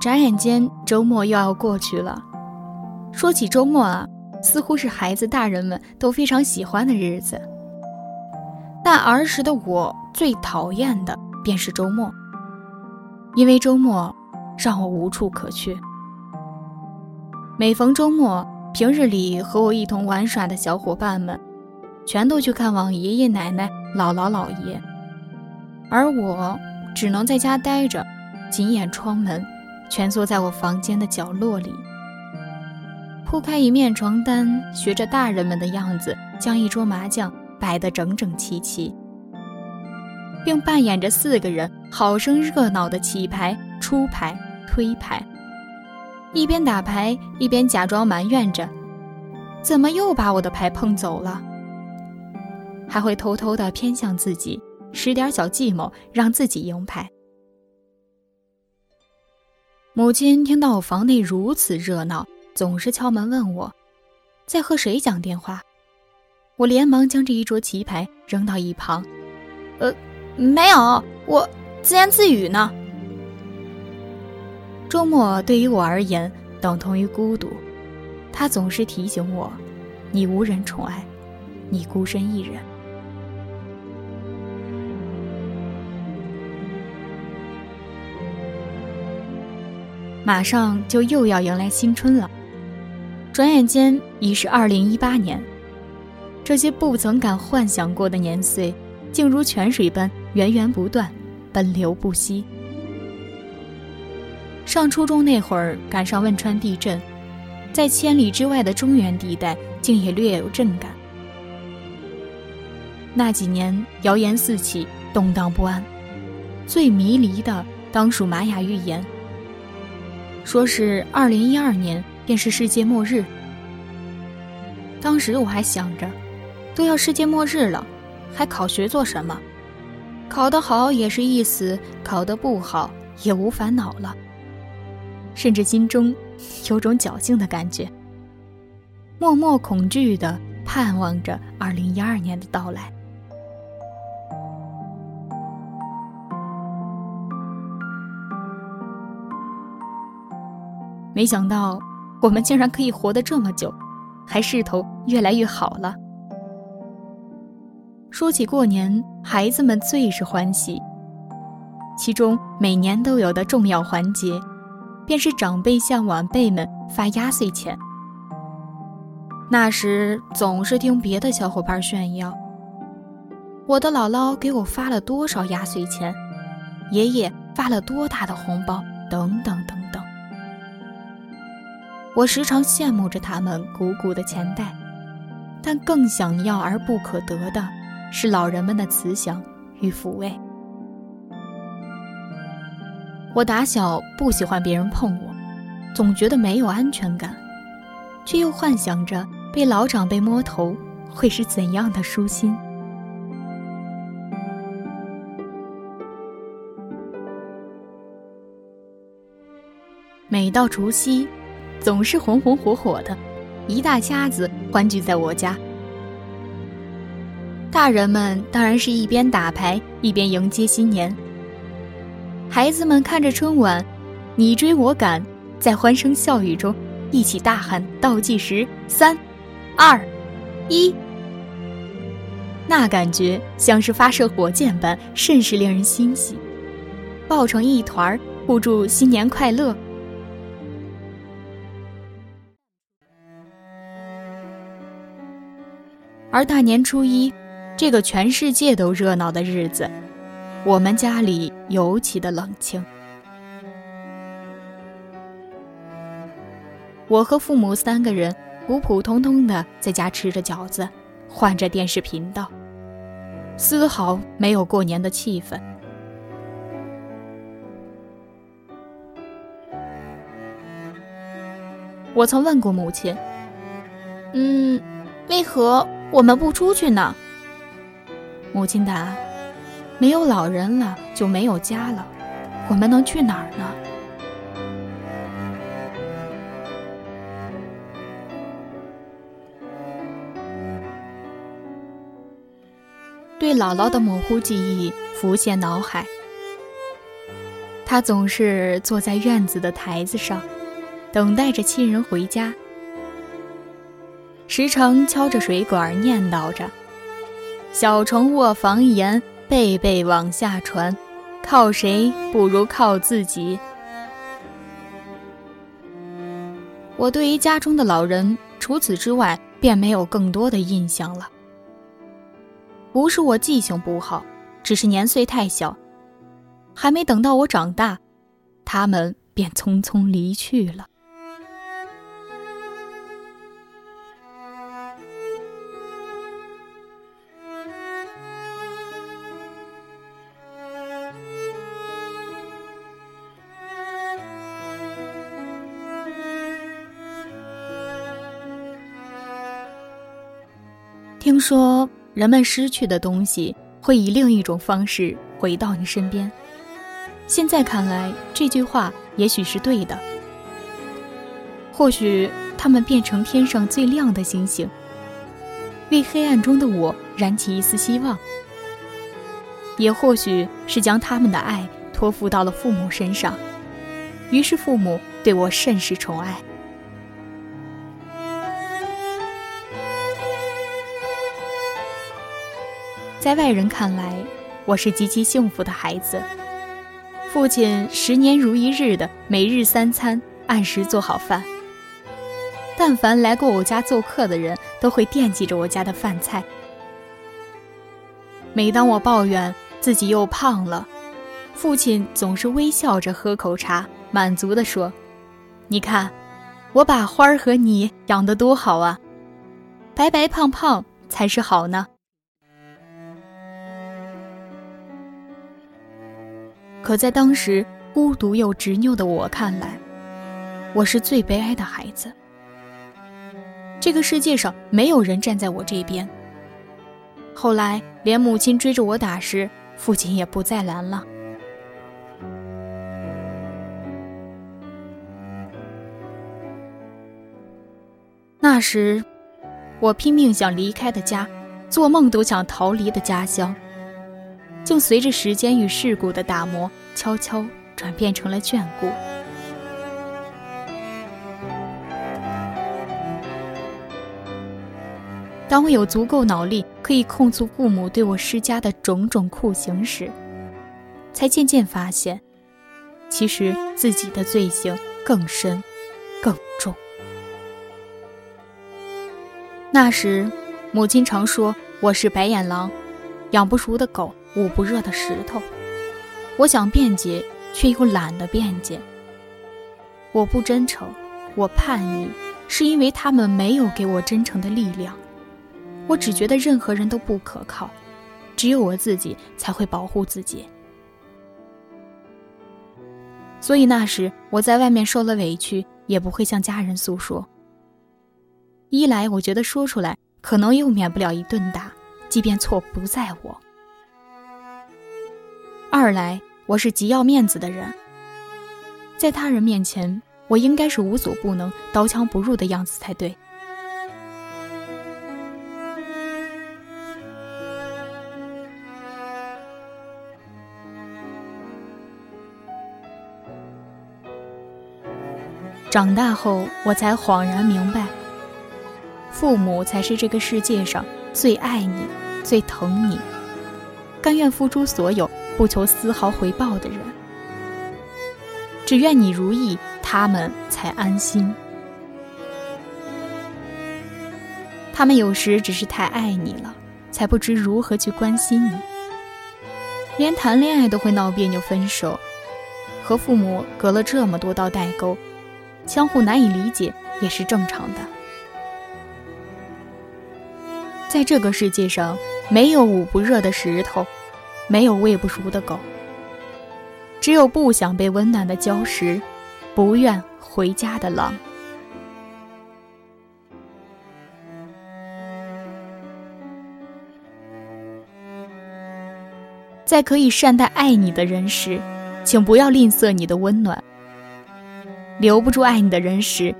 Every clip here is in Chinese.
眨眼间，周末又要过去了。说起周末啊，似乎是孩子、大人们都非常喜欢的日子。但儿时的我最讨厌的便是周末，因为周末让我无处可去。每逢周末，平日里和我一同玩耍的小伙伴们，全都去看望爷爷奶奶、姥姥姥爷，而我只能在家待着，紧掩窗门，蜷缩在我房间的角落里，铺开一面床单，学着大人们的样子，将一桌麻将摆得整整齐齐，并扮演着四个人，好生热闹的起牌、出牌、推牌。一边打牌一边假装埋怨着：“怎么又把我的牌碰走了？”还会偷偷的偏向自己，使点小计谋，让自己赢牌。母亲听到我房内如此热闹，总是敲门问我：“在和谁讲电话？”我连忙将这一桌棋牌扔到一旁：“呃，没有，我自言自语呢。”周末对于我而言等同于孤独，他总是提醒我：“你无人宠爱，你孤身一人。”马上就又要迎来新春了，转眼间已是二零一八年。这些不曾敢幻想过的年岁，竟如泉水般源源不断，奔流不息。上初中那会儿，赶上汶川地震，在千里之外的中原地带，竟也略有震感。那几年谣言四起，动荡不安，最迷离的当属玛雅预言，说是二零一二年便是世界末日。当时我还想着，都要世界末日了，还考学做什么？考得好也是一死，考得不好也无烦恼了。甚至心中有种侥幸的感觉，默默恐惧地盼望着二零一二年的到来。没想到我们竟然可以活得这么久，还势头越来越好了。说起过年，孩子们最是欢喜，其中每年都有的重要环节。便是长辈向晚辈们发压岁钱。那时总是听别的小伙伴炫耀，我的姥姥给我发了多少压岁钱，爷爷发了多大的红包，等等等。我时常羡慕着他们鼓鼓的钱袋，但更想要而不可得的是老人们的慈祥与抚慰。我打小不喜欢别人碰我，总觉得没有安全感，却又幻想着被老长辈摸头会是怎样的舒心。每到除夕，总是红红火火的，一大家子欢聚在我家。大人们当然是一边打牌一边迎接新年。孩子们看着春晚，你追我赶，在欢声笑语中一起大喊倒计时：三、二、一。那感觉像是发射火箭般，甚是令人欣喜。抱成一团儿，互祝新年快乐。而大年初一，这个全世界都热闹的日子。我们家里尤其的冷清。我和父母三个人普普通通的在家吃着饺子，换着电视频道，丝毫没有过年的气氛。我曾问过母亲：“嗯，为何我们不出去呢？”母亲答。没有老人了，就没有家了，我们能去哪儿呢？对姥姥的模糊记忆浮现脑海，他总是坐在院子的台子上，等待着亲人回家，时常敲着水管念叨着：“小虫卧房檐，辈辈往下传，靠谁不如靠自己。”我对于家中的老人，除此之外便没有更多的印象了。不是我记性不好，只是年岁太小。还没等到我长大，他们便匆匆离去了。说人们失去的东西会以另一种方式回到你身边。现在看来，这句话也许是对的。或许他们变成天上最亮的星星，为黑暗中的我燃起一丝希望；也或许是将他们的爱托付到了父母身上，于是父母对我甚是宠爱。在外人看来，我是极其幸福的孩子。父亲十年如一日的每日三餐按时做好饭，但凡来过我家做客的人都会惦记着我家的饭菜。每当我抱怨自己又胖了，父亲总是微笑着喝口茶，满足地说：“你看，我把花儿和你养得多好啊，白白胖胖才是好呢。”可在当时孤独又执拗的我看来，我是最悲哀的孩子。这个世界上没有人站在我这边。后来连母亲追着我打时，父亲也不再拦了。那时，我拼命想离开的家，做梦都想逃离的家乡。竟随着时间与世故的打磨，悄悄转变成了眷顾。当我有足够脑力可以控诉父母对我施加的种种酷刑时，才渐渐发现，其实自己的罪行更深、更重。那时，母亲常说我是白眼狼，养不熟的狗。捂不热的石头，我想辩解，却又懒得辩解。我不真诚，我叛逆，是因为他们没有给我真诚的力量。我只觉得任何人都不可靠，只有我自己才会保护自己。所以那时我在外面受了委屈，也不会向家人诉说。一来我觉得说出来可能又免不了一顿打，即便错不在我。二来，我是极要面子的人，在他人面前，我应该是无所不能、刀枪不入的样子才对。长大后，我才恍然明白，父母才是这个世界上最爱你、最疼你、甘愿付出所有。不求丝毫回报的人，只愿你如意，他们才安心。他们有时只是太爱你了，才不知如何去关心你。连谈恋爱都会闹别扭分手，和父母隔了这么多道代沟，相互难以理解也是正常的。在这个世界上，没有捂不热的石头。没有喂不熟的狗，只有不想被温暖的礁石，不愿回家的狼。在可以善待爱你的人时，请不要吝啬你的温暖；留不住爱你的人时，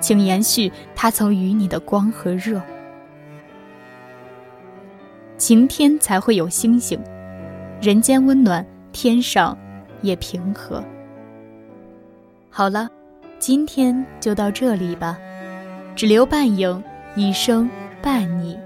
请延续他曾与你的光和热。晴天才会有星星。人间温暖，天上也平和。好了，今天就到这里吧，只留半影，一生伴你。